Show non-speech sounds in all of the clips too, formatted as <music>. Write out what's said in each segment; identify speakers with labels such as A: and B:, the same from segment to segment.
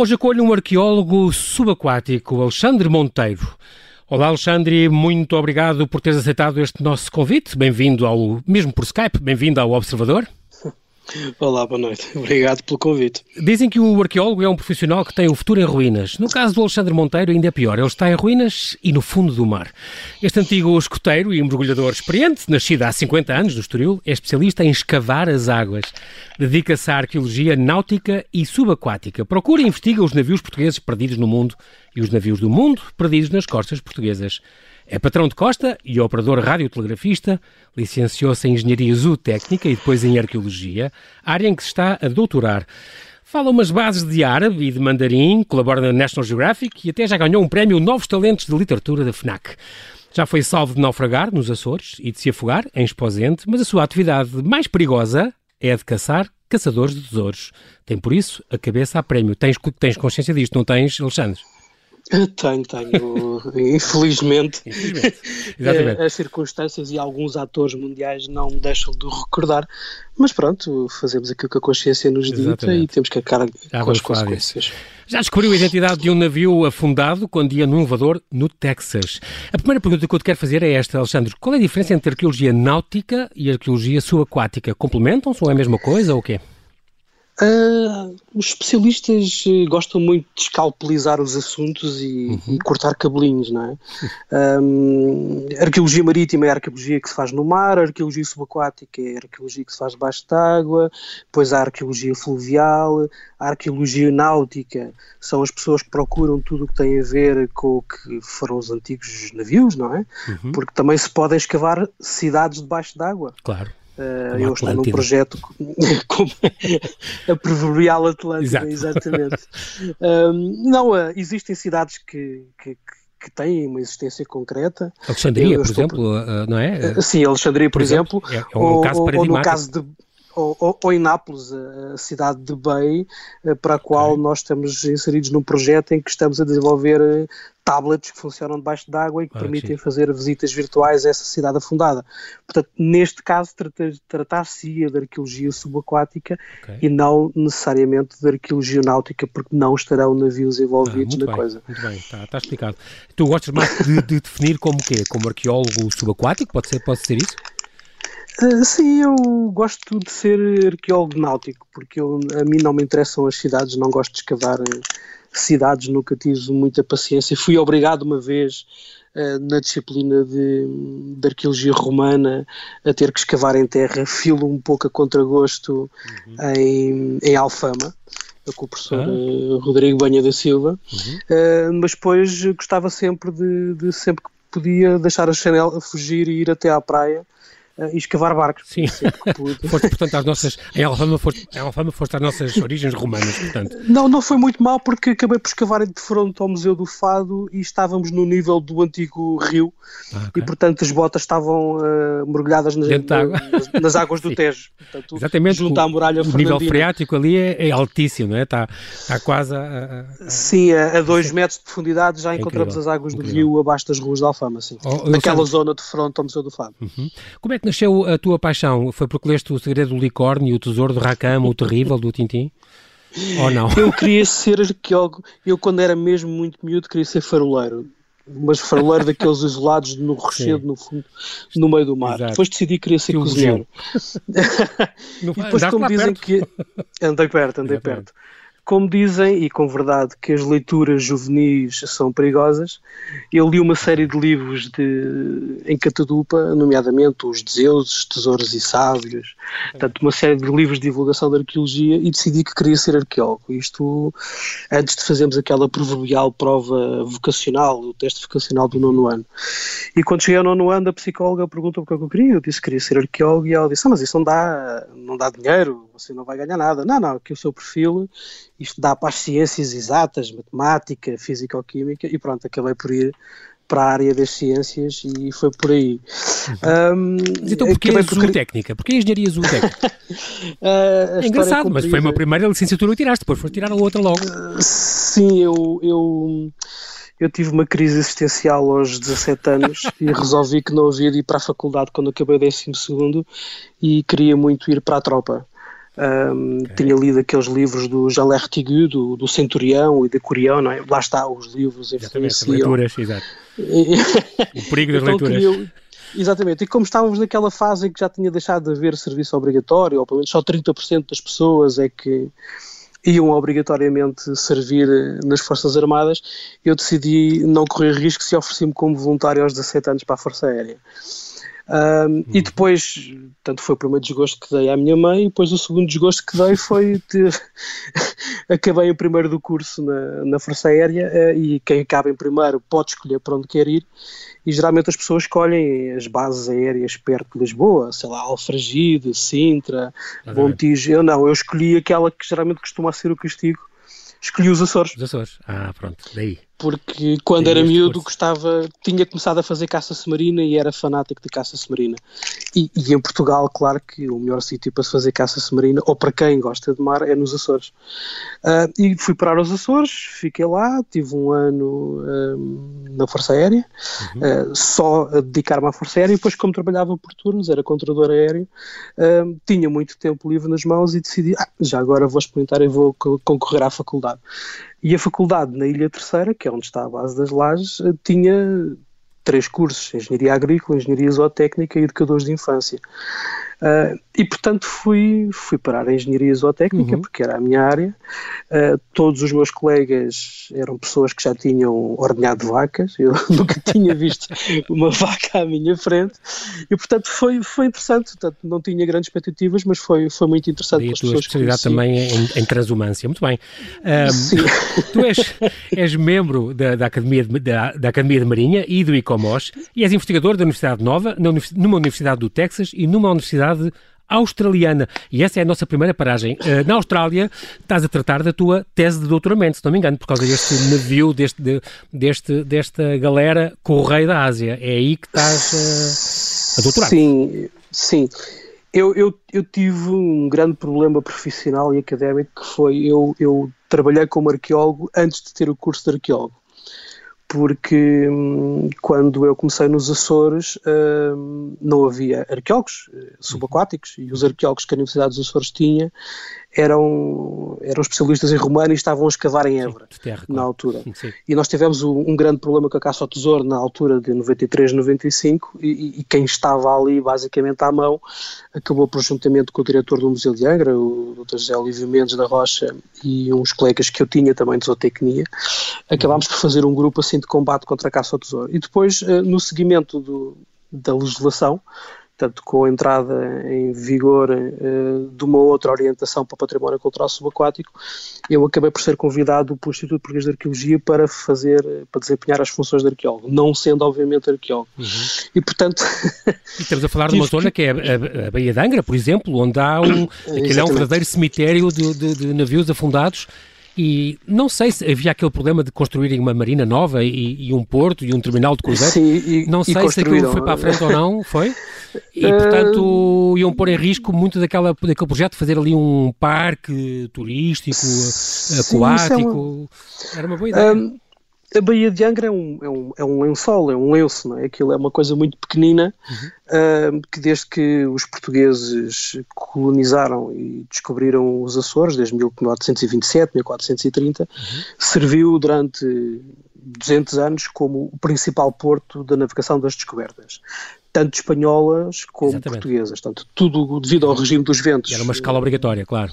A: Hoje acolho um arqueólogo subaquático, Alexandre Monteiro. Olá, Alexandre, muito obrigado por teres aceitado este nosso convite. Bem-vindo ao, mesmo por Skype, bem-vindo ao Observador.
B: Olá, boa noite. <laughs> Obrigado pelo convite.
A: Dizem que o arqueólogo é um profissional que tem o futuro em ruínas. No caso do Alexandre Monteiro, ainda é pior. Ele está em ruínas e no fundo do mar. Este antigo escoteiro e mergulhador experiente, nascido há 50 anos no Estoril, é especialista em escavar as águas. Dedica-se à arqueologia náutica e subaquática. Procura e investiga os navios portugueses perdidos no mundo e os navios do mundo perdidos nas costas portuguesas. É patrão de costa e operador radiotelegrafista, licenciou-se em Engenharia Zootécnica e depois em Arqueologia, área em que se está a doutorar. Fala umas bases de árabe e de mandarim, colabora na National Geographic e até já ganhou um prémio Novos Talentos de Literatura da FNAC. Já foi salvo de naufragar nos Açores e de se afogar em Esposente, mas a sua atividade mais perigosa é a de caçar caçadores de tesouros. Tem por isso a cabeça a prémio. Tens, tens consciência disto, não tens, Alexandre?
B: Tenho, tenho. Infelizmente, Infelizmente. as circunstâncias e alguns atores mundiais não me deixam de recordar, mas pronto, fazemos aquilo que a consciência nos dita Exatamente. e temos que acabar com as consequências.
A: Já descobriu a identidade de um navio afundado quando ia num elevador no Texas. A primeira pergunta que eu te quero fazer é esta, Alexandre. Qual é a diferença entre arqueologia náutica e arqueologia subaquática? Complementam-se ou é a mesma coisa ou o quê?
B: Uh, os especialistas eh, gostam muito de escalpelizar os assuntos e, uhum. e cortar cabelinhos, não é? Um, a arqueologia marítima é a arqueologia que se faz no mar, a arqueologia subaquática é a arqueologia que se faz debaixo d'água, depois há a arqueologia fluvial, a arqueologia náutica são as pessoas que procuram tudo o que tem a ver com o que foram os antigos navios, não é? Uhum. Porque também se podem escavar cidades debaixo d'água.
A: Claro.
B: Uh, eu estou num projeto <laughs> como a proverbial Atlântida, Exato. exatamente. <laughs> não, uh, existem cidades que, que, que têm uma existência concreta.
A: Alexandria, eu, eu por exemplo, por... não é?
B: Uh, sim, Alexandria, por, por exemplo, exemplo é, é um ou, caso ou, no caso de ou, ou, em Nápoles, a cidade de Bay, para a qual okay. nós estamos inseridos num projeto em que estamos a desenvolver tablets que funcionam debaixo d'água e que ah, permitem sim. fazer visitas virtuais a essa cidade afundada. Portanto, neste caso, tratar-se-ia de arqueologia subaquática okay. e não necessariamente de arqueologia náutica, porque não estarão navios envolvidos ah, na
A: bem,
B: coisa.
A: Muito bem, está, está explicado. Tu gostas mais de, de, definir como quê? Como arqueólogo subaquático? Pode ser, pode ser isso?
B: Uh, sim, eu gosto de ser arqueólogo náutico, porque eu, a mim não me interessam as cidades, não gosto de escavar cidades nunca tive muita paciência. Fui obrigado uma vez uh, na disciplina de, de, arqueologia romana a ter que escavar em terra, filo um pouco a contragosto uhum. em, em Alfama com o professor ah. Rodrigo Banha da Silva, uhum. uh, mas depois gostava sempre de, de, sempre que podia deixar a Chanel fugir e ir até à praia uh, e escavar barcos.
A: Sim, <laughs> foste, portanto, às nossas, em Alfama foste, em Alfama foste às nossas origens romanas, portanto.
B: Não, não foi muito mal porque acabei por escavar de fronte ao Museu do Fado e estávamos no nível do antigo rio ah, okay. e, portanto, as botas estavam uh, mergulhadas nas, nas, nas, águas do Tejo. Portanto,
A: Exatamente, junto o, à muralha o nível freático ali é, é, altíssimo, não é? Está, está quase a,
B: a, Sim, a, a dois metros de profundidade já é encontramos incrível, as águas do incrível. rio abaixo das ruas de Alfama, sim. Oh, Naquela zona de fronte ao Museu do Fado.
A: Uhum. Como é que nasceu a tua paixão? Foi porque leste o segredo do licórnio, o tesouro do Racama, o terrível do Tintim? Ou não?
B: Eu queria ser arqueólogo. Eu, quando era mesmo muito miúdo, queria ser faroleiro. Mas faroleiro daqueles isolados no rochedo, no fundo, no meio do mar. Exato. Depois decidi que queria ser cozinheiro. <laughs> e depois, como dizem perto? que. Andei perto, andei perto. perto como dizem, e com verdade, que as leituras juvenis são perigosas, eu li uma série de livros de, em catadupa, nomeadamente Os Deuses, Tesouros e Sábios, portanto, uma série de livros de divulgação da arqueologia e decidi que queria ser arqueólogo. Isto antes de fazermos aquela proverbial prova vocacional, o teste vocacional do nono ano. E quando cheguei ao nono ano, a psicóloga perguntou o que é eu queria, eu disse que queria ser arqueólogo e ela disse, ah, mas isso não dá, não dá dinheiro, você não vai ganhar nada. Não, não, que o seu perfil isto dá para as ciências exatas, matemática, físico-química, e pronto, acabei por ir para a área das ciências e foi por aí.
A: Uhum. Um, mas então porquê a zootécnica? Porquê a engenharia zootécnica? <laughs> uh, é engraçado, mas foi uma primeira licenciatura que tiraste, depois foi tirar a outra logo. Uh,
B: sim, eu, eu, eu tive uma crise existencial aos 17 anos <laughs> e resolvi que não havia de ir para a faculdade quando acabei o 12 e queria muito ir para a tropa. Um, okay. Tinha lido aqueles livros do Jean Lertigue, do, do Centurião e da Curião, não é? Lá está, os livros
A: influenciam. leituras, exato. <laughs> o perigo das então, leituras. Queria,
B: exatamente, e como estávamos naquela fase em que já tinha deixado de haver serviço obrigatório, ou pelo menos só 30% das pessoas é que iam obrigatoriamente servir nas Forças Armadas, eu decidi não correr risco se ofereci-me como voluntário aos 17 anos para a Força Aérea. Um, E depois, tanto foi o primeiro desgosto que dei à minha mãe, e depois o segundo desgosto que dei foi ter. <laughs> acabei o primeiro do curso na, na Força Aérea uh, e quem acaba em primeiro pode escolher para onde quer ir. E geralmente as pessoas escolhem as bases aéreas perto de Lisboa, sei lá, Alfragide, Sintra, Montijo. Eu não, eu escolhi aquela que geralmente costuma ser o castigo, escolhi os Açores.
A: Os Açores, ah, pronto, daí
B: porque quando era miúdo gostava, tinha começado a fazer caça submarina e era fanático de caça submarina. E, e, em Portugal, claro que o melhor sítio para se fazer caça submarina, ou para quem gosta de mar, é nos Açores. Uh, e fui parar aos Açores, fiquei lá, tive um ano um, na Força Aérea, uhum. uh, só a dedicar-me à Força Aérea, e depois como trabalhava por turnos, era controlador aéreo, uh, tinha muito tempo livre nas mãos e decidi, ah, já agora vou experimentar e vou concorrer à faculdade. E a faculdade na Ilha Terceira, que é onde está a base das lajes, eh, tinha três cursos: Engenharia Agrícola, Engenharia Zootécnica e Educadores de Infância. Uh, e portanto fui, fui parar a engenharia zootécnica uhum. porque era a minha área. Uh, todos os meus colegas eram pessoas que já tinham ordenhado vacas, eu <laughs> nunca tinha visto uma vaca à minha frente e portanto foi, foi interessante. Portanto, não tinha grandes expectativas, mas foi, foi muito interessante.
A: E a tua especialidade também em, em transumância, muito bem. Um, Sim. Tu és, <laughs> és membro da, da, Academia de, da, da, Academia de Marinha e do E és investigador da Universidade Nova, numa Universidade do Texas e numa Universidade Australiana. E essa é a nossa primeira paragem. Uh, na Austrália, estás a tratar da tua tese de doutoramento, se não me engano, por causa deste navio, deste, de, deste, desta galera Correio da Ásia. É aí que estás uh, a doutorar.
B: Sim, sim. Eu, eu, eu tive um grande problema profissional e académico que foi eu, eu trabalhei como arqueólogo antes de ter o curso de arqueólogo porque hum, quando eu comecei nos Açores hum, não havia arqueólogos eh, subaquáticos e os arqueólogos que a Universidade dos Açores tinha eram, eram especialistas em romano e estavam a escavar em Évora terra, na altura. <laughs> Sim. E nós tivemos um, um, grande problema com a caça ao tesouro na altura de 93, 95 e, e, quem estava ali basicamente à mão acabou por juntamente com o diretor do Museu de Angra, o Dr. José Olívio Mendes da Rocha e uns colegas que eu tinha também de zootecnia, acabámos por fazer um grupo assim de combate contra a caça ao tesouro. E depois, eh, no seguimento do, da legislação, portanto, com a entrada em vigor uh, de uma outra orientação para o património cultural subaquático, eu acabei por ser convidado pelo Instituto Português de Arqueologia para fazer, para desempenhar as funções de arqueólogo, não sendo obviamente arqueólogo. Uhum. E portanto... <laughs>
A: e estamos a falar de uma zona que é a, a, Baía de Angra, por exemplo, onde há um, <coughs> aquele é um verdadeiro cemitério de, de, de navios afundados e não sei se havia aquele problema de construírem uma marina nova e, e um porto e um terminal de cruzeiro. Sim, e, não sei se aquilo foi para a frente ou não, foi? <laughs> E, eh, portanto, iam pôr em risco muito daquela, daquele projeto de fazer ali um parque turístico, sim, aquático. É uma... Era uma boa ideia. Um
B: a Baía de Angra é um, é um, é um lençol, é um lenço, não é? Aquilo é uma coisa muito pequenina uhum. uh, que desde que os portugueses colonizaram e descobriram os Açores, desde 1427, 1430, uhum. serviu durante 200 anos como o principal porto da navegação das descobertas. Tanto espanholas como Exatamente. portuguesas. Portanto, tudo devido ao regime dos ventos.
A: Era uma escala obrigatória, claro.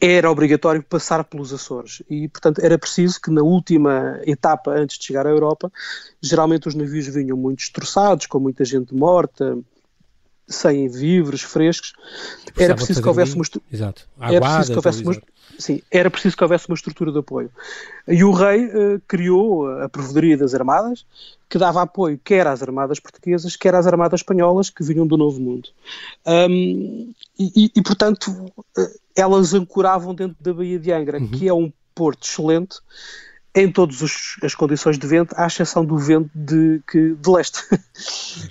B: Era obrigatório passar pelos Açores e, portanto, era preciso que na última etapa antes de chegar à Europa, geralmente os navios vinham muito destroçados, com muita gente morta, sem víveres frescos. Era preciso que houvesse uma
A: Exato. era preciso que houvesse
B: uma, sim, era preciso que houvesse uma estrutura de apoio. E o rei uh, criou a Provedoria das Armadas, que dava apoio quer às armadas portuguesas, quer às armadas espanholas que vinham do Novo Mundo. Um, e, e, portanto, uh, elas ancoravam dentro da Baía de Angra, uhum. que é um porto excelente em todas as condições de vento, à exceção do vento de, que, de leste. <laughs>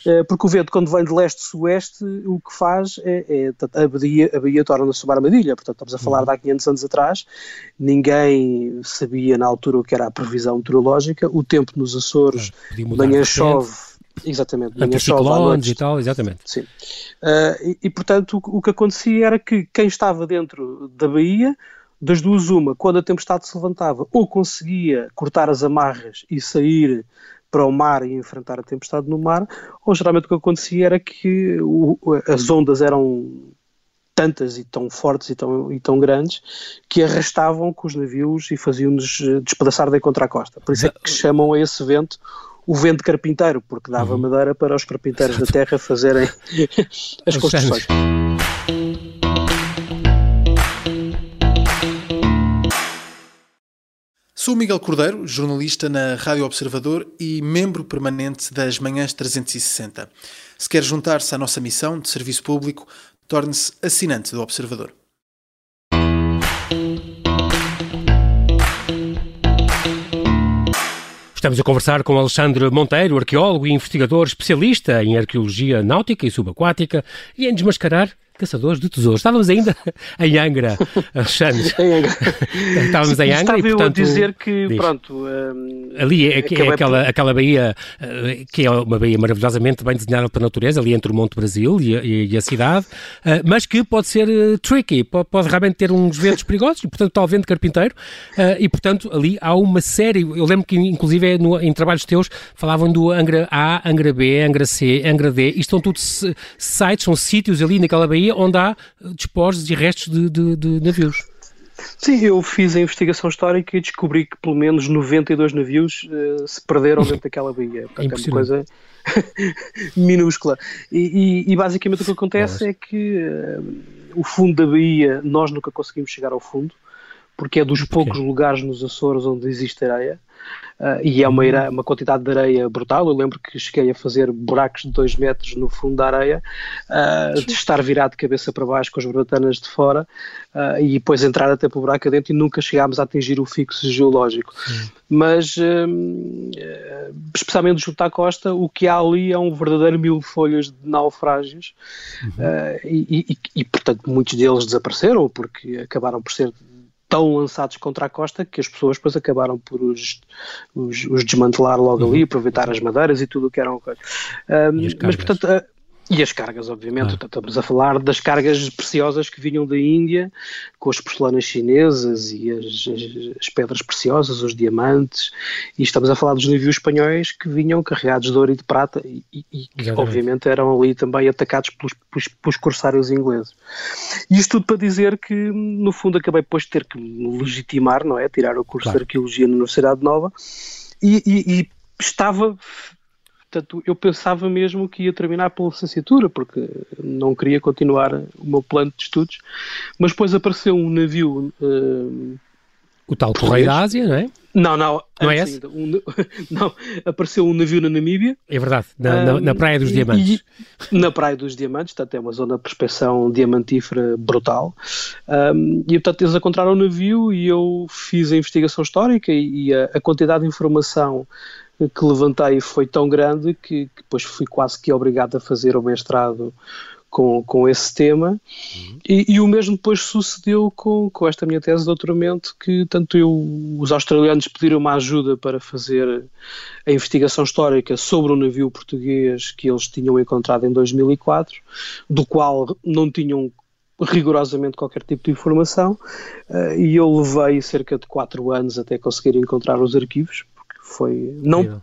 B: Eh, porque o vento, quando vem de leste-sueste, o que faz é, é a Baía, a Baía torna-se uma armadilha. Portanto, estamos a falar uhum. de há 500 anos atrás, ninguém sabia na altura o que era a previsão meteorológica, o tempo nos Açores, ah, manhã chove, Exatamente.
A: Anticiclones e tal, exatamente.
B: Sim. Uh, e, e, portanto, o, o, que acontecia era que quem estava dentro da Baía, das duas uma, quando a tempestade se levantava, ou conseguia cortar as amarras e sair para o mar e enfrentar a tempestade no mar, ou geralmente o que acontecia era que o, as ondas eram tantas e tão fortes e tão, e tão grandes que arrastavam com os navios e faziam-nos despedaçar da contra a costa. Por isso é que chamam a esse vento o vento carpinteiro, porque dava uhum. madeira para os carpinteiros da terra fazerem as construções.
C: Sou Miguel Cordeiro, jornalista na Rádio Observador e membro permanente das Manhãs 360. Se quer juntar-se à nossa missão de serviço público, torne-se assinante do Observador.
A: Estamos a conversar com Alexandre Monteiro, arqueólogo e investigador especialista em arqueologia náutica e subaquática e em desmascarar caçadores de tesouros. Estávamos ainda <laughs> em Angra, Alexandre. <laughs> em Angra. Estávamos em Angra
B: Estava
A: e, portanto...
B: eu a dizer que, diz, pronto... Um,
A: ali é, é aquela, por... aquela baía, uh, que é uma baía maravilhosamente bem desenhada pela natureza, ali entre o Monte Brasil e a, e a cidade, uh, mas que pode ser uh, tricky, pode, pode, realmente ter uns ventos perigosos, e portanto o vento carpinteiro, e portanto ali há uma série, eu lembro que inclusive é no, em trabalhos teus falavam do Angra A, Angra B, Angra C, Angra D, isto são tudo sites, são sítios ali naquela baía onde há despojos e restos de, de, de navios.
B: Sim, eu fiz a investigação histórica e descobri que pelo menos 92 navios uh, se perderam dentro daquela baía.
A: é, é uma
B: coisa <laughs> minúscula. E, e, e, basicamente o que acontece Nossa. é que uh, o fundo da baía nós nunca conseguimos chegar ao fundo, porque é dos poucos lugares nos Açores onde existe areia. Uh, e é uma, uhum. areia, uma quantidade de areia brutal. Eu lembro que cheguei a fazer buracos de 2 metros no fundo da areia, uh, de estar virado de cabeça para baixo com as barbatanas de fora uh, e depois entrar até para o buraco adentro e nunca chegámos a atingir o fixo geológico. Sim. Mas, especialmente junto à costa, o que há ali é um verdadeiro mil folhas de naufrágios uhum. e, e, e, portanto, muitos deles desapareceram porque acabaram por ser tão lançados contra a costa que as pessoas depois acabaram por os, os, os desmantelar logo uhum. ali, aproveitar as madeiras e tudo o que eram. Um, mas portanto. E as cargas, obviamente, ah. estamos a falar das cargas preciosas que vinham da Índia, com as porcelanas chinesas e as, as, as, pedras preciosas, os diamantes, e estamos a falar dos navios espanhóis que vinham carregados de ouro e de prata e, e que, obviamente, eram ali também atacados pelos, pelos, pelos, corsários ingleses. E isto tudo para dizer que, no fundo, acabei depois de ter que me legitimar, não é? Tirar o curso claro. de Arqueologia na Universidade Nova e, e, e estava Portanto, eu pensava mesmo que ia terminar pela licenciatura, porque não queria continuar o meu plano de estudos, mas depois apareceu um navio. Uh,
A: o tal Correio da Ásia, não é?
B: Não, não.
A: Não é esse?
B: Um, <laughs> não, apareceu um navio na Namíbia.
A: É verdade, na, na, na Praia dos Diamantes.
B: E, na Praia dos Diamantes, portanto é uma zona de prospeção diamantífera brutal. Um, e portanto eles encontraram o navio e eu fiz a investigação histórica e, e a, a quantidade de informação que levantei foi tão grande que, que depois fui quase que obrigado a fazer o mestrado com, com esse tema uhum. e, e, o mesmo depois sucedeu com, com esta minha tese de doutoramento que tanto eu, os australianos pediram uma ajuda para fazer a investigação histórica sobre o navio português que eles tinham encontrado em 2004, do qual não tinham rigorosamente qualquer tipo de informação uh, e eu levei cerca de quatro anos até conseguir encontrar os arquivos foi não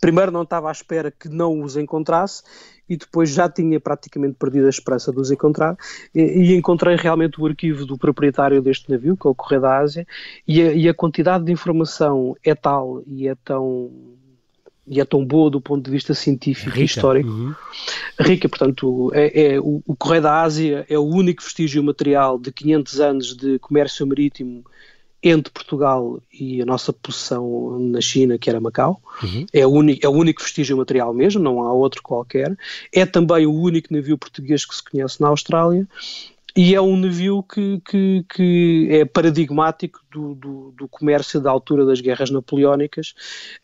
B: primeiro não estava à espera que não os encontrasse e depois já tinha praticamente perdido a esperança de os encontrar e, e encontrei realmente o arquivo do proprietário deste navio, que é o Correio da Ásia, e a, e a quantidade de informação é tal e é tão e é tão boa do ponto de vista científico Rica. e histórico. Uhum. Rica, portanto, é, é o, o, Correio da Ásia é o único vestígio material de 500 anos de comércio marítimo entre Portugal e a nossa posição na China, que era Macau. Uhum. É, o único, é o único vestígio material mesmo, não há outro qualquer. É também o único navio português que se conhece na Austrália. E é um navio que, que, que é paradigmático do, do, do, comércio da altura das guerras napoleónicas,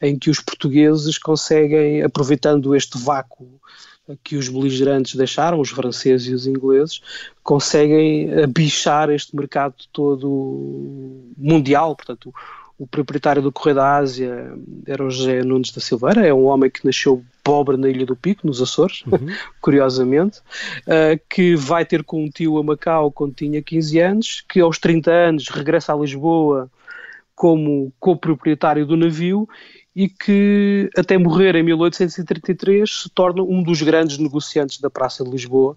B: em que os portugueses conseguem, aproveitando este vácuo que os beligerantes deixaram, os franceses e os ingleses, conseguem bichar este mercado todo mundial. Portanto, o, o proprietário do Correio da Ásia era o José Nunes da Silveira, é um homem que nasceu pobre na Ilha do Pico, nos Açores, uhum. <laughs> curiosamente, uh, que vai ter com um tio a Macau quando tinha 15 anos, que aos 30 anos regressa a Lisboa como coproprietário do navio e que até morrer em 1833 se torna um dos grandes negociantes da Praça de Lisboa.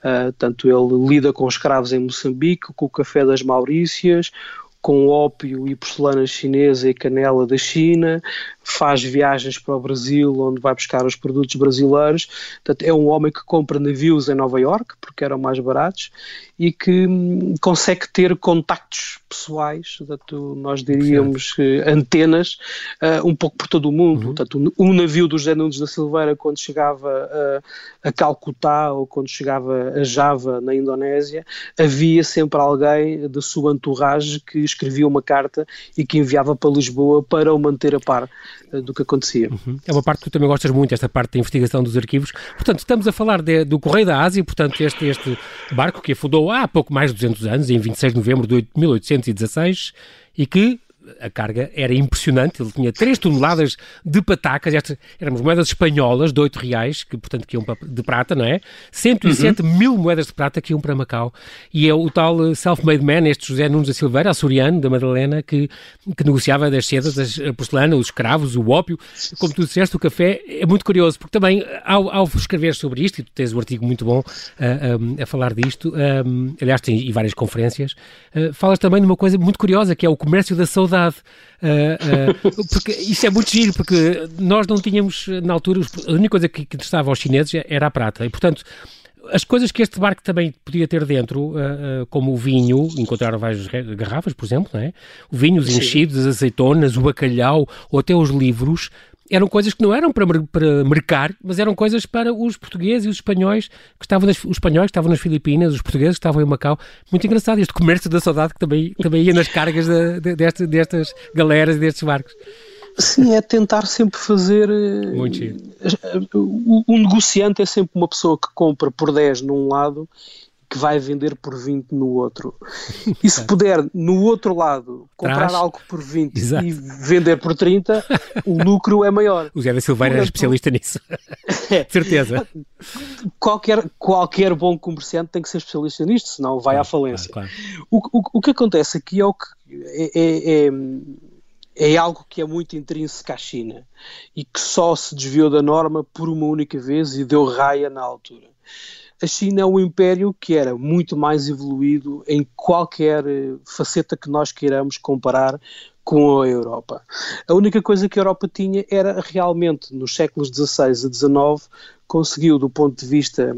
B: Uh, tanto ele lida com escravos em Moçambique, com o café das Maurícias, com ópio e porcelana chinesa e canela da China, faz viagens para o Brasil, onde vai buscar os produtos brasileiros. Portanto, é um homem que compra navios em Nova York, porque eram mais baratos, e que hum, consegue ter contactos pessoais, portanto, nós diríamos antenas, uh, um pouco por todo o mundo. Uhum. Portanto, um navio do José Nunes da Silveira, quando chegava a, a Calcutá ou quando chegava a Java, na Indonésia, havia sempre alguém da sua entourage que escrevia uma carta e que enviava para Lisboa para o manter a par. Eh, do que acontecia.
A: Uhum. É uma parte que tu também gostas muito, esta parte da investigação dos arquivos. Portanto, estamos a falar de, do Correio da Ásia, portanto, este, este barco que afundou há pouco mais de 200 anos, em 26 de novembro de 1816, e que a carga era impressionante, ele tinha 3 toneladas de patacas, estas eram moedas espanholas de 8 reais, que portanto que iam de prata, não é? 107 uhum. mil moedas de prata que iam para Macau, e é o tal eh, self-made man, este José Nunes da Silveira, açoriano, da Madalena, que, que negociava das sedas, a porcelana, os escravos, o ópio, como tu disseste, o café, é muito curioso, porque também ao, ao escrever sobre isto, e tu tens um artigo muito bom a, a, a falar disto, um, aliás tem e várias conferências, uh, falas também de uma coisa muito curiosa, que é o comércio da saudade verdade. Uh, uh, porque isso é muito giro, porque nós não tínhamos, na altura, a única coisa que, que interessava aos chineses era a prata. E, portanto, as coisas que este barco também podia ter dentro, uh, como o vinho, encontraram várias garrafas, por exemplo, não é? o vinho, os enchidos, as azeitonas, o bacalhau ou até os livros, eram coisas que não eram para, para mercar, mas eram coisas para os portugueses e os espanhóis que estavam nas, os espanhóis que estavam nas Filipinas, os portugueses que estavam em Macau. Muito engraçado este comércio da saudade que também, também ia nas cargas de, de, destas, destas galeras e destes barcos.
B: Sim, é tentar sempre fazer. Muito eh, o, o negociante é sempre uma pessoa que compra por 10 num lado que vai vender por 20 no outro. E se <laughs> puder, no outro lado, comprar algo por 20 Exato. e vender por 30, o lucro é maior.
A: O Zé da Silveira é especialista nisso. <laughs> Certeza.
B: Qualquer, qualquer bom comerciante tem que ser especialista nisto, senão vai à falência. Claro, claro. O, o, o que acontece aqui é o que é, é, é, é algo que é muito intrínseco à China e que só se desviou da norma por uma única vez e deu raia na altura a China é um império que era muito mais evoluído em qualquer eh, faceta que nós queiramos comparar com a Europa. A única coisa que a Europa tinha era realmente, nos séculos XVI a XIX, conseguiu, do ponto de vista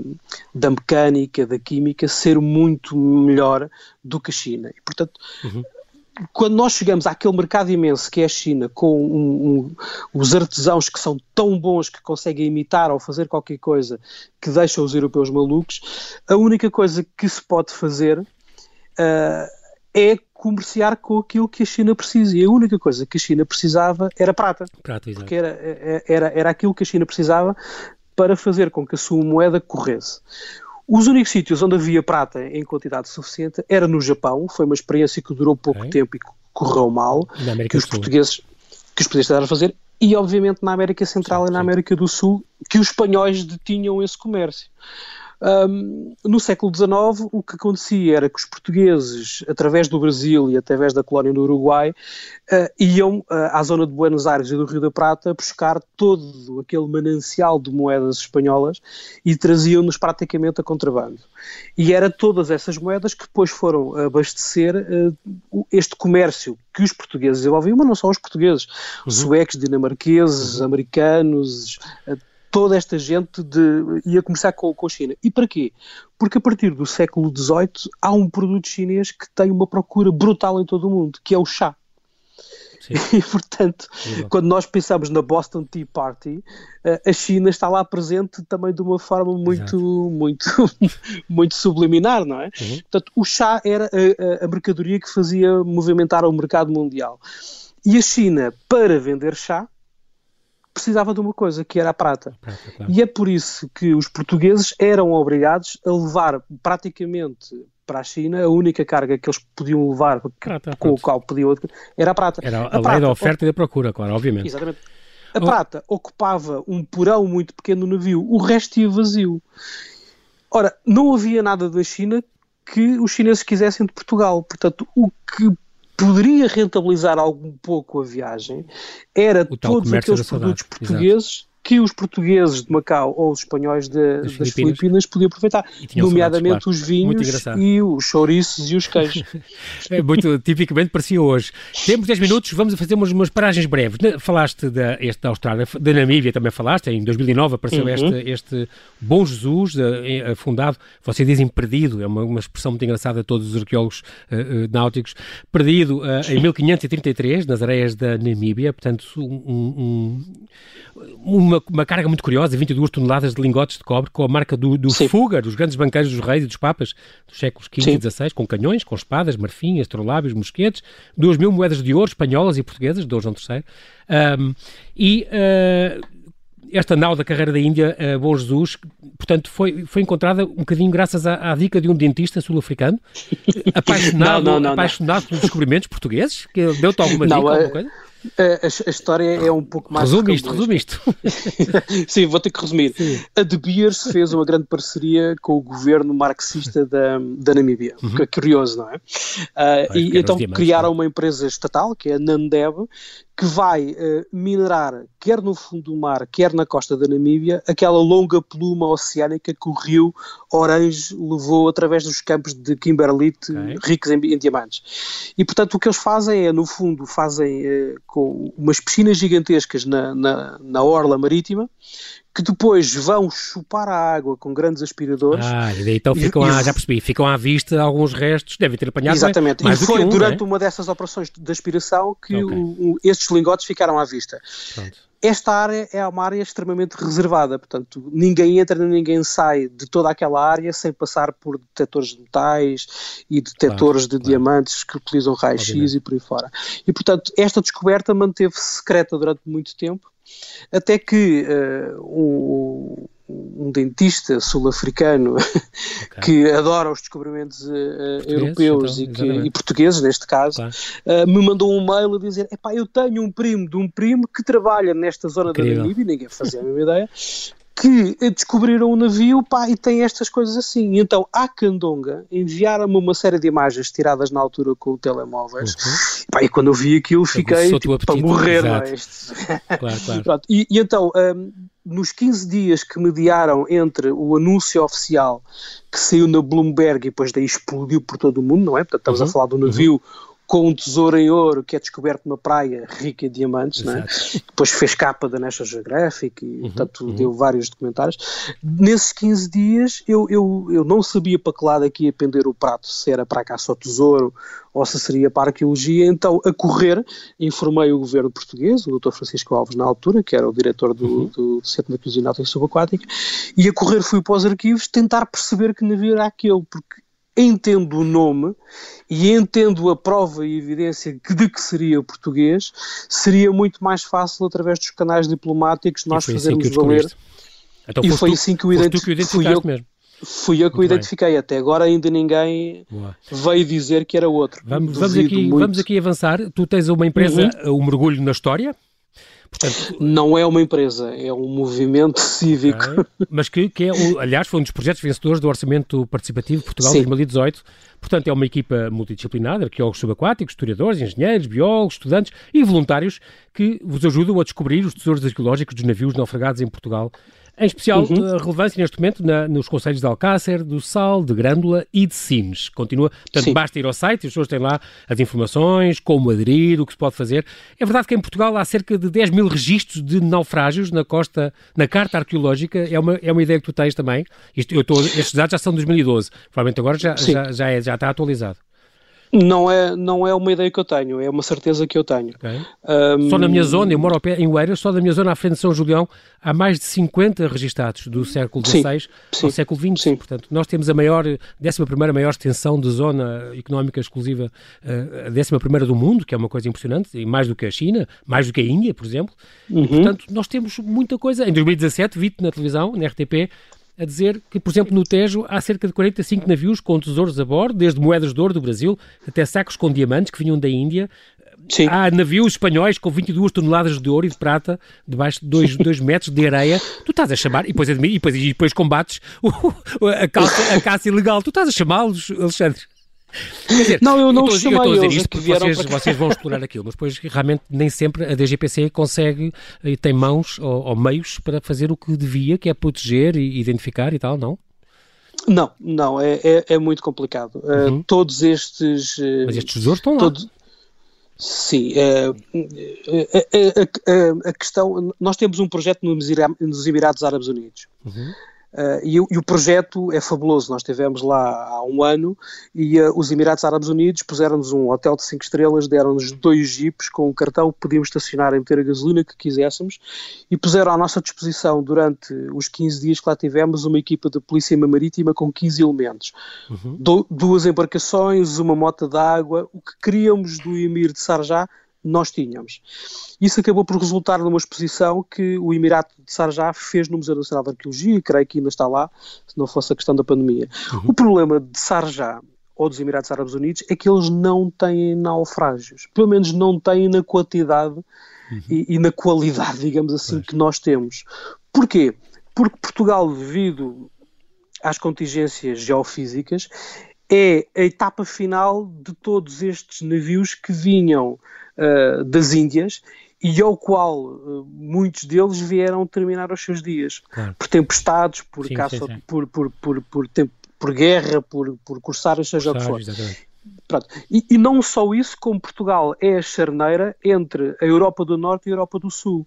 B: da mecânica, da química, ser muito melhor do que a China. E, portanto, uhum quando nós chegamos àquele mercado imenso que é a China, com um, um, os artesãos que são tão bons que conseguem imitar ou fazer qualquer coisa que deixa os europeus malucos, a única coisa que se pode fazer uh, é comerciar com aquilo que a China precisa. E a única coisa que a China precisava era prata.
A: Prata,
B: exato. Porque era, era, era aquilo que a China precisava para fazer com que a sua moeda corresse. Os únicos sítios onde havia prata em quantidade suficiente era no Japão, foi uma experiência que durou pouco okay. tempo e correu mal, que os portugueses que os portugueses a fazer, e obviamente na América Central sim, e na América do Sul, que os espanhóis detinham esse comércio. Um, no século XIX, o que acontecia era que os portugueses, através do Brasil e através da colónia do Uruguai, uh, iam uh, à zona de Buenos Aires e do Rio da Prata buscar todo aquele manancial de moedas espanholas e traziam-nos praticamente a contrabando. E era todas essas moedas que depois foram abastecer uh, este comércio que os portugueses desenvolviam, mas não só os portugueses, uhum. suecos, dinamarqueses, uhum. americanos, toda esta gente de, ia começar com, com a China. E para quê? Porque a partir do século XVIII há um produto chinês que tem uma procura brutal em todo o mundo, que é o chá. Sim. <laughs> E, portanto, quando nós pensamos na Boston Tea Party, eh, a China está lá presente também de uma forma muito, muito, <laughs> muito subliminar, não é? Uhum. Portanto, o chá era a, a mercadoria que fazia movimentar o mercado mundial. E a China, para vender chá, precisava de uma coisa, que era a prata. prata claro. E é por isso que os portugueses eram obrigados a levar praticamente para a China, a única carga que eles podiam levar, prata, com o qual podiam era a prata.
A: Era a, a lei prata, da oferta e da procura, claro, obviamente.
B: Exatamente. A prata ocupava um porão muito pequeno no navio, o resto ia vazio. Ora, não havia nada da China que os chineses quisessem de Portugal. Portanto, o que poderia rentabilizar algum pouco a viagem era todos aqueles produtos portugueses Exato que os portugueses de Macau ou os espanhóis de, das, Filipinas. Filipinas. podiam aproveitar, nomeadamente claro. os vinhos e os chouriços e os queijos. <laughs>
A: é muito, tipicamente parecia hoje. Temos 10 minutos, vamos fazer umas, umas paragens breves. Falaste da, este, da Austrália, da Namíbia também falaste, em 2009 apareceu uhum. este, este Bom Jesus, uh, fundado, vocês dizem perdido, é uma, uma expressão muito engraçada a todos os arqueólogos uh, uh, náuticos, perdido em 1533 nas areias da Namíbia, portanto um, um, uma uma, uma, carga muito curiosa, 22 toneladas de lingotes de cobre, com a marca do, do Fuga, dos grandes banqueiros dos reis e dos papas dos séculos XV e XVI, com canhões, com espadas, marfim, astrolábios, mosquetes, 2 mil moedas de ouro espanholas e portuguesas, de Dom João III. Um, e uh, esta nau da carreira da Índia, uh, Bom Jesus, portanto, foi, foi encontrada um bocadinho graças à, à dica de um dentista sul-africano, <laughs> apaixonado, não, não, não, apaixonado pelos descobrimentos portugueses, que deu-te alguma dica, alguma coisa?
B: A, a, história é um pouco mais.
A: Resume isto, resume isto. <laughs>
B: Sim, vou ter que resumir. Sim. A De Beers fez uma grande parceria com o governo marxista da, da Namíbia, uhum. que é curioso, não é? Uh, e então criaram uma empresa estatal, que é a Nandeb, que vai uh, minerar, quer no fundo do mar, quer na costa da Namíbia, aquela longa pluma oceânica que o rio Orange levou através dos campos de Kimberlite okay. ricos em, em, diamantes. E, portanto, o que eles fazem é, no fundo, fazem uh, com umas piscinas gigantescas na, na, na orla marítima, que depois vão chupar a água com grandes aspiradores.
A: Ah, e daí então ficam, e, à, já percebi, ficam à vista alguns restos, devem ter apanhado
B: Exatamente,
A: mais
B: e foi
A: um,
B: durante
A: é?
B: uma dessas operações de aspiração que okay. o, o, estes lingotes ficaram à vista. Pronto. Esta área é uma área extremamente reservada, portanto, ninguém entra nem ninguém sai de toda aquela área sem passar por detectores de metais e detectores claro, de claro. diamantes que utilizam raio-x e por aí fora. E, portanto, esta descoberta manteve-se secreta durante muito tempo até que uh, um, um, dentista sul-africano <laughs> okay. que adora os descobrimentos uh, europeus então, e, que, e, portugueses, neste caso, claro. uh, me mandou um mail a dizer: Epá, eu tenho um primo de um primo que trabalha nesta zona Incrível. da Namíbia, ninguém fazia a mesma ideia, que descobriram o navio pá, e tem estas coisas assim. E então, à Candonga, enviaram-me uma série de imagens tiradas na altura com o telemóveis. Uhum. Pá, e quando eu vi aquilo, fiquei tipo, para morrer. É? claro, claro. <laughs> e, e, então, um, nos 15 dias que mediaram entre o anúncio oficial que saiu na Bloomberg e depois daí explodiu por todo o mundo, não é? Portanto, estamos uhum. a falar do navio. Uhum com um tesouro em ouro que é descoberto numa praia rica em diamantes, né? depois fez capa da National Geographic e, uhum, portanto, uhum. deu vários documentários. Nesses 15 dias eu, eu, eu não sabia para que lado aqui é ia pender o prato, se era para cá só tesouro ou se seria para arqueologia, então a correr informei o governo português, o Dr. Francisco Alves na altura, que era o diretor do, uhum. do Centro de Arqueologia Náutica Subaquática, e a correr fui para os arquivos tentar perceber que navio era aquele, porque entendo o nome e entendo a prova e evidência de que seria português, seria muito mais fácil através dos canais diplomáticos nós assim fazermos assim valer. Então, e foi tu, assim que o identifiquei. Fui eu, mesmo. Fui eu que muito o identifiquei. Bem. Até agora ainda ninguém Boa. veio dizer que era outro.
A: Vamos, vamos, aqui, vamos aqui avançar. Tu tens uma empresa, uhum. um mergulho na história,
B: Portanto, não é uma empresa, é um movimento cívico. Okay. <laughs>
A: Mas que, que é, aliás, foi um dos projetos vencedores do Orçamento Participativo Portugal Sim. 2018. Portanto, é uma equipa multidisciplinar, arqueólogos subaquáticos, historiadores, engenheiros, biólogos, estudantes e voluntários que vos ajudam a descobrir os tesouros arqueológicos dos navios naufragados em Portugal em especial, uhum. Eh, relevância neste momento na, nos conselhos de Alcácer, do Sal, de Grândola e de Sines. Continua, portanto, Sim. basta ir ao site e as pessoas têm lá as informações, como aderir, o que se pode fazer. É verdade que em Portugal há cerca de 10 mil registros de naufrágios na costa, na carta arqueológica. É uma, é uma ideia que tu tens também. Isto, eu estes dados já são de 2012. Provavelmente agora já, já, já, é, já está atualizado.
B: Não é, não é uma ideia que eu tenho, é uma certeza que eu tenho. Okay.
A: Um... Só na minha zona, eu moro pé, em Oeiras, só na minha zona à frente de São Julião, há mais de 50 registados do século XVI ao século XX. Sim. Portanto, nós temos a maior, 11 maior extensão de zona económica exclusiva, eh, a 11 do mundo, que é uma coisa impressionante, e mais do que a China, mais do que a Índia, por exemplo. Uhum. E, portanto, nós temos muita coisa. Em 2017, vi na televisão, na RTP, a dizer que, por exemplo, no Tejo há cerca de 45 navios com tesouros a bordo, desde moedas de ouro do Brasil até sacos com diamantes que vinham da Índia. Sim. há navios espanhóis com 22 toneladas de ouro e de prata debaixo de 2 metros de areia. Tu estás a chamar, e depois, e depois, e depois combates a, caça, a caça ilegal. Tu estás a chamá-los, Alexandre?
B: Dizer, não, eu não eu estou a dizer isto
A: porque vocês, vocês, vão explorar aquilo, mas depois realmente nem sempre a DGPC consegue e tem mãos ou, ou, meios para fazer o que devia, que é proteger e identificar e tal, não?
B: Não, não, é, é, é muito complicado. Eh, uhum. Uh, todos estes.
A: Uh, mas estes tesouros estão lá.
B: Sim, uh, a, a, questão. Nós temos um projeto nos Emirados Árabes Unidos. Uhum. Uh, e, e, o projeto é fabuloso. Nós estivemos lá há um ano e uh, os Emirados Árabes Unidos puseram-nos um hotel de 5 estrelas, deram-nos dois jipes com um cartão que podíamos estacionar e meter a gasolina que quiséssemos e puseram à nossa disposição durante os 15 dias que lá tivemos uma equipa de polícia marítima com 15 elementos. Uhum. Do, duas embarcações, uma moto d'água. O que queríamos do Emir de Sarjá nós tínhamos. Isso acabou por resultar numa exposição que o Emirato de Sarjá fez no Museu Nacional de Arqueologia, e creio que ainda está lá, se não fosse a questão da pandemia. Uhum. O problema de Sarjá ou dos Emirados Árabes Unidos é que eles não têm naufrágios, pelo menos não têm na quantidade uhum. e, e, na qualidade, digamos assim, pois. que nós temos. Porquê? Porque Portugal, devido às contingências geofísicas, é a etapa final de todos estes navios que vinham uh, das Índias e ao qual uh, muitos deles vieram terminar os seus dias claro. por tempestades, por sim, caça, sim, sim. Por, por, por, por, tempo, por guerra, por, por corsários, seja o que for. Pronto. E, e, não só isso, como Portugal é a charneira entre a Europa do Norte e a Europa do Sul.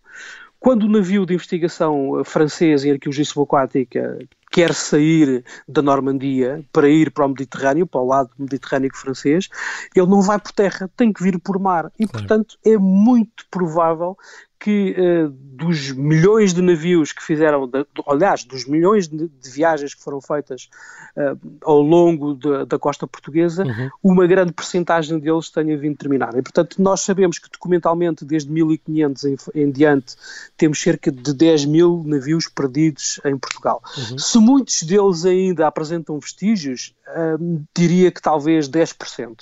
B: Quando o navio de investigação francês em arqueologia subaquática quer sair da Normandia para ir para o Mediterrâneo, para o lado mediterrâneo francês, ele não vai por terra, tem que vir por mar. E, claro. portanto, é muito provável que uh, dos milhões de navios que fizeram, de, aliás, dos milhões de, de viagens que foram feitas uh, ao longo de, da costa portuguesa, uhum. uma grande percentagem deles tenha vindo terminar. E, portanto, nós sabemos que documentalmente, desde 1500 em, em diante, temos cerca de 10 mil navios perdidos em Portugal. Uhum. Se muitos deles ainda apresentam vestígios, uh, diria que talvez 10%.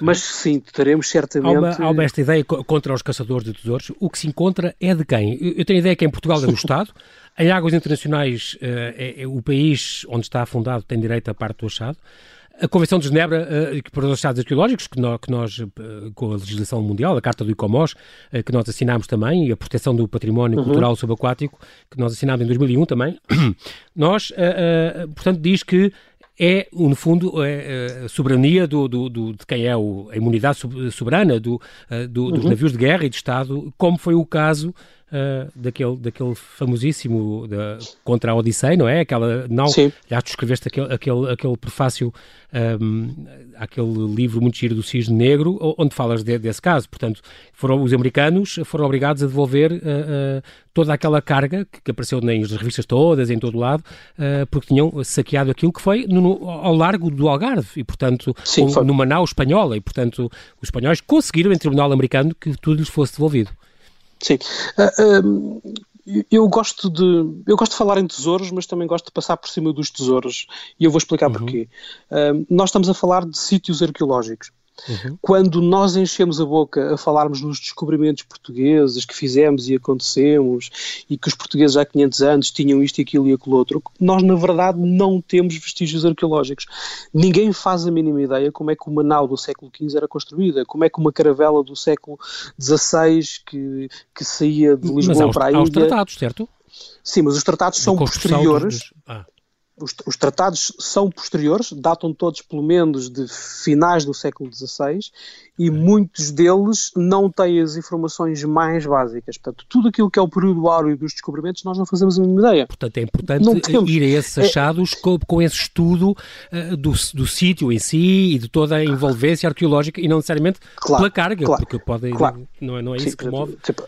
B: Mas sim, teremos certamente. Há uma,
A: há uma esta ideia contra os caçadores de tesouros. O que se encontra é de quem? Eu tenho a ideia que em Portugal é do <laughs> Estado. Em águas internacionais, uh, é, é, o país onde está afundado tem direito à parte do achado. A Convenção de Genebra, uh, para os Estados Arqueológicos, que nós, que nós uh, com a legislação mundial, a Carta do ICOMOS, que nós assinámos também, e a proteção do património uhum. cultural subaquático, que nós assinámos em 2001 também, <clears throat> nós, portanto, diz que é, no fundo, é, é, a soberania do, do, do, de quem é o, a imunidade soberana do, eh, do, dos uhum. navios de guerra e de Estado, como foi o caso uh, daquele, daquele famosíssimo da, contra a Odisseia, não é? Aquela, não, já tu escreveste aquele, aquele, aquele prefácio um, àquele livro muito giro do Cisne Negro, onde falas de, desse caso. Portanto, foram os americanos foram obrigados a devolver uh, uh, toda aquela carga que, que, apareceu nas revistas todas, em todo o lado, porque tinham saqueado aquilo que foi no, ao largo do Algarve e, portanto, Sim, no numa nau espanhola. E, portanto, os espanhóis conseguiram em tribunal americano que tudo lhes fosse devolvido.
B: Sim. Uh, eu gosto de eu gosto de falar em tesouros, mas também gosto de passar por cima dos tesouros e eu vou explicar uhum. porquê. Uh, nós estamos a falar de sítios arqueológicos. Uhum. Quando nós enchemos a boca a falarmos nos descobrimentos portugueses que fizemos e acontecemos e que os portugueses há 500 anos tinham isto e aquilo e aquilo outro, nós na verdade não temos vestígios arqueológicos. Ninguém faz a mínima ideia como é que uma nau do século XV era construída, como é que uma caravela do século XVI que, que saía de Lisboa para a Índia... Há os
A: tratados, certo?
B: Sim, mas os tratados são posteriores... Dos... Ah os, os, tratados são posteriores, datam todos pelo menos de finais do século XVI e muitos deles não têm as informações mais básicas. Portanto, tudo aquilo que é o período áureo dos descobrimentos nós não fazemos a mínima ideia.
A: Portanto, é importante ir a esses é- achados é... com, com, esse estudo uh, do, do sítio em si e de toda a envolvência arqueológica e não necessariamente claro, pela carga, claro, porque pode, claro. não, é, não é Sim, isso que move. Tipo,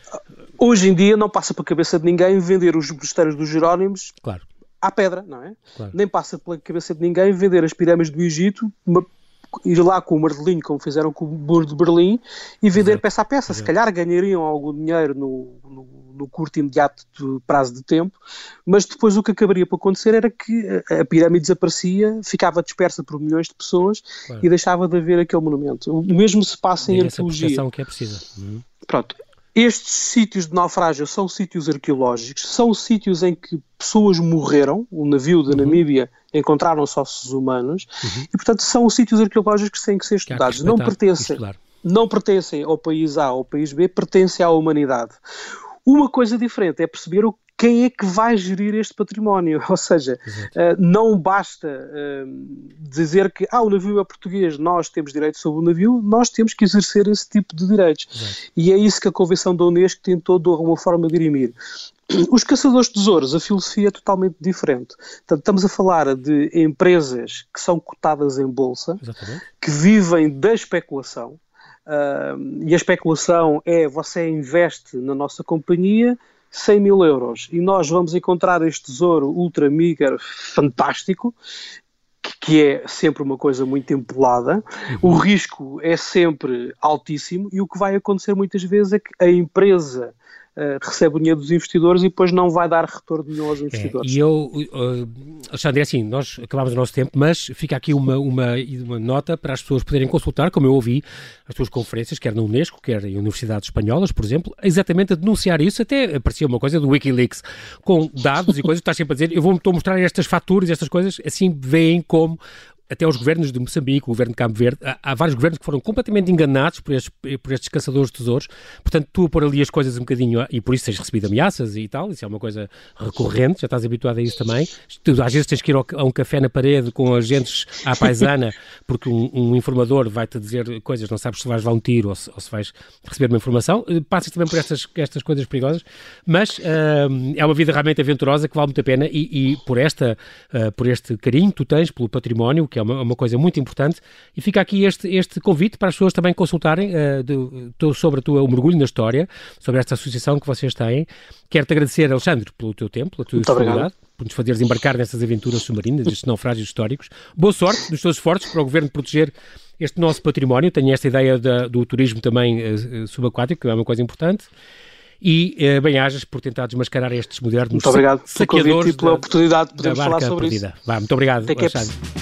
B: hoje em dia não passa para a cabeça de ninguém vender os mosteiros dos Jerónimos claro à pedra, não é? Claro. Nem passa pela cabeça de ninguém vender as pirâmides do Egito uma, ir lá com o martelinho, como fizeram com o muro de Berlim, e vender Exato. peça a peça. Exato. Se calhar ganhariam algum dinheiro no, no, no curto e imediato prazo de tempo, mas depois o que acabaria por acontecer era que a pirâmide desaparecia, ficava dispersa por milhões de pessoas claro. e deixava de haver aquele monumento. O mesmo se passa em arqueologia.
A: que é precisa. Uhum.
B: Pronto. Estes sítios de naufrágio são sítios arqueológicos, são sítios em que pessoas morreram, o navio da uhum. Namíbia encontraram ossos humanos, uhum. e portanto são sítios arqueológicos que têm que ser estudados. Que não pertencem, não pertencem ao país A ou ao país B, pertencem à humanidade. Uma coisa diferente é perceber o quem é que vai gerir este património? <laughs> Ou seja, uh, não basta uh, dizer que ah, o navio é português, nós temos direito sobre o navio, nós temos que exercer esse tipo de direitos. Exato. E é isso que a Convenção da Unesco tentou de alguma forma dirimir. <clears throat> Os caçadores de tesouros, a filosofia é totalmente diferente. Portanto, estamos a falar de empresas que são cotadas em bolsa, Exatamente. que vivem da especulação, Uh, e a especulação é você investe na nossa companhia 100 mil euros e nós vamos encontrar este tesouro ultra mega fantástico que é sempre uma coisa muito empolada, uhum. o risco é sempre altíssimo e o que vai acontecer muitas vezes é que a empresa uh, recebe o dinheiro dos investidores e depois não vai dar retorno nenhum aos é, investidores.
A: É, e eu, uh, Alexandre, é assim, nós acabámos o nosso tempo, mas fica aqui uma, uma, uma nota para as pessoas poderem consultar, como eu ouvi, as suas conferências, quer na Unesco, quer em universidades espanholas, por exemplo, exatamente a denunciar isso, até aparecia uma coisa do Wikileaks, com dados e coisas, estás sempre a dizer, eu vou-te mostrar estas faturas, estas coisas, assim veem como até os governos de Moçambique, o governo de Cabo Verde, há, há, vários governos que foram completamente enganados por estes, por estes caçadores de tesouros. Portanto, tu a pôr ali as coisas um bocadinho, e por isso tens recebido ameaças e tal, isso é uma coisa recorrente, já estás habituado a isso também. Tu, às vezes tens que ir ao, a um café na parede com agentes à paisana, <laughs> porque um, um informador vai-te dizer coisas, não sabes se vais levar um tiro ou se, ou se vais receber uma informação. Eh, passas também por estas, estas coisas perigosas, mas uh, é uma vida realmente aventurosa que vale muito a pena e, e por, esta, uh, por este carinho que tu tens pelo património, que é uma, uma coisa muito importante. E fica aqui este, este convite para as pessoas também consultarem uh, de, sobre a tua, o mergulho na história, sobre esta associação que vocês têm. Quero-te agradecer, Alexandre, pelo teu tempo, pela tua disponibilidade, por nos fazeres embarcar nessas aventuras submarinas, estes naufrágios históricos. Boa sorte nos teus esforços para o Governo proteger este nosso património. Tenho esta ideia da, do turismo também uh, subaquático, que é uma coisa importante e bem-ajas por tentar desmascarar estes modernos
B: muito obrigado saqueadores e pela oportunidade de podermos falar sobre perdida. isso.
A: Vá, muito obrigado, Alexandre.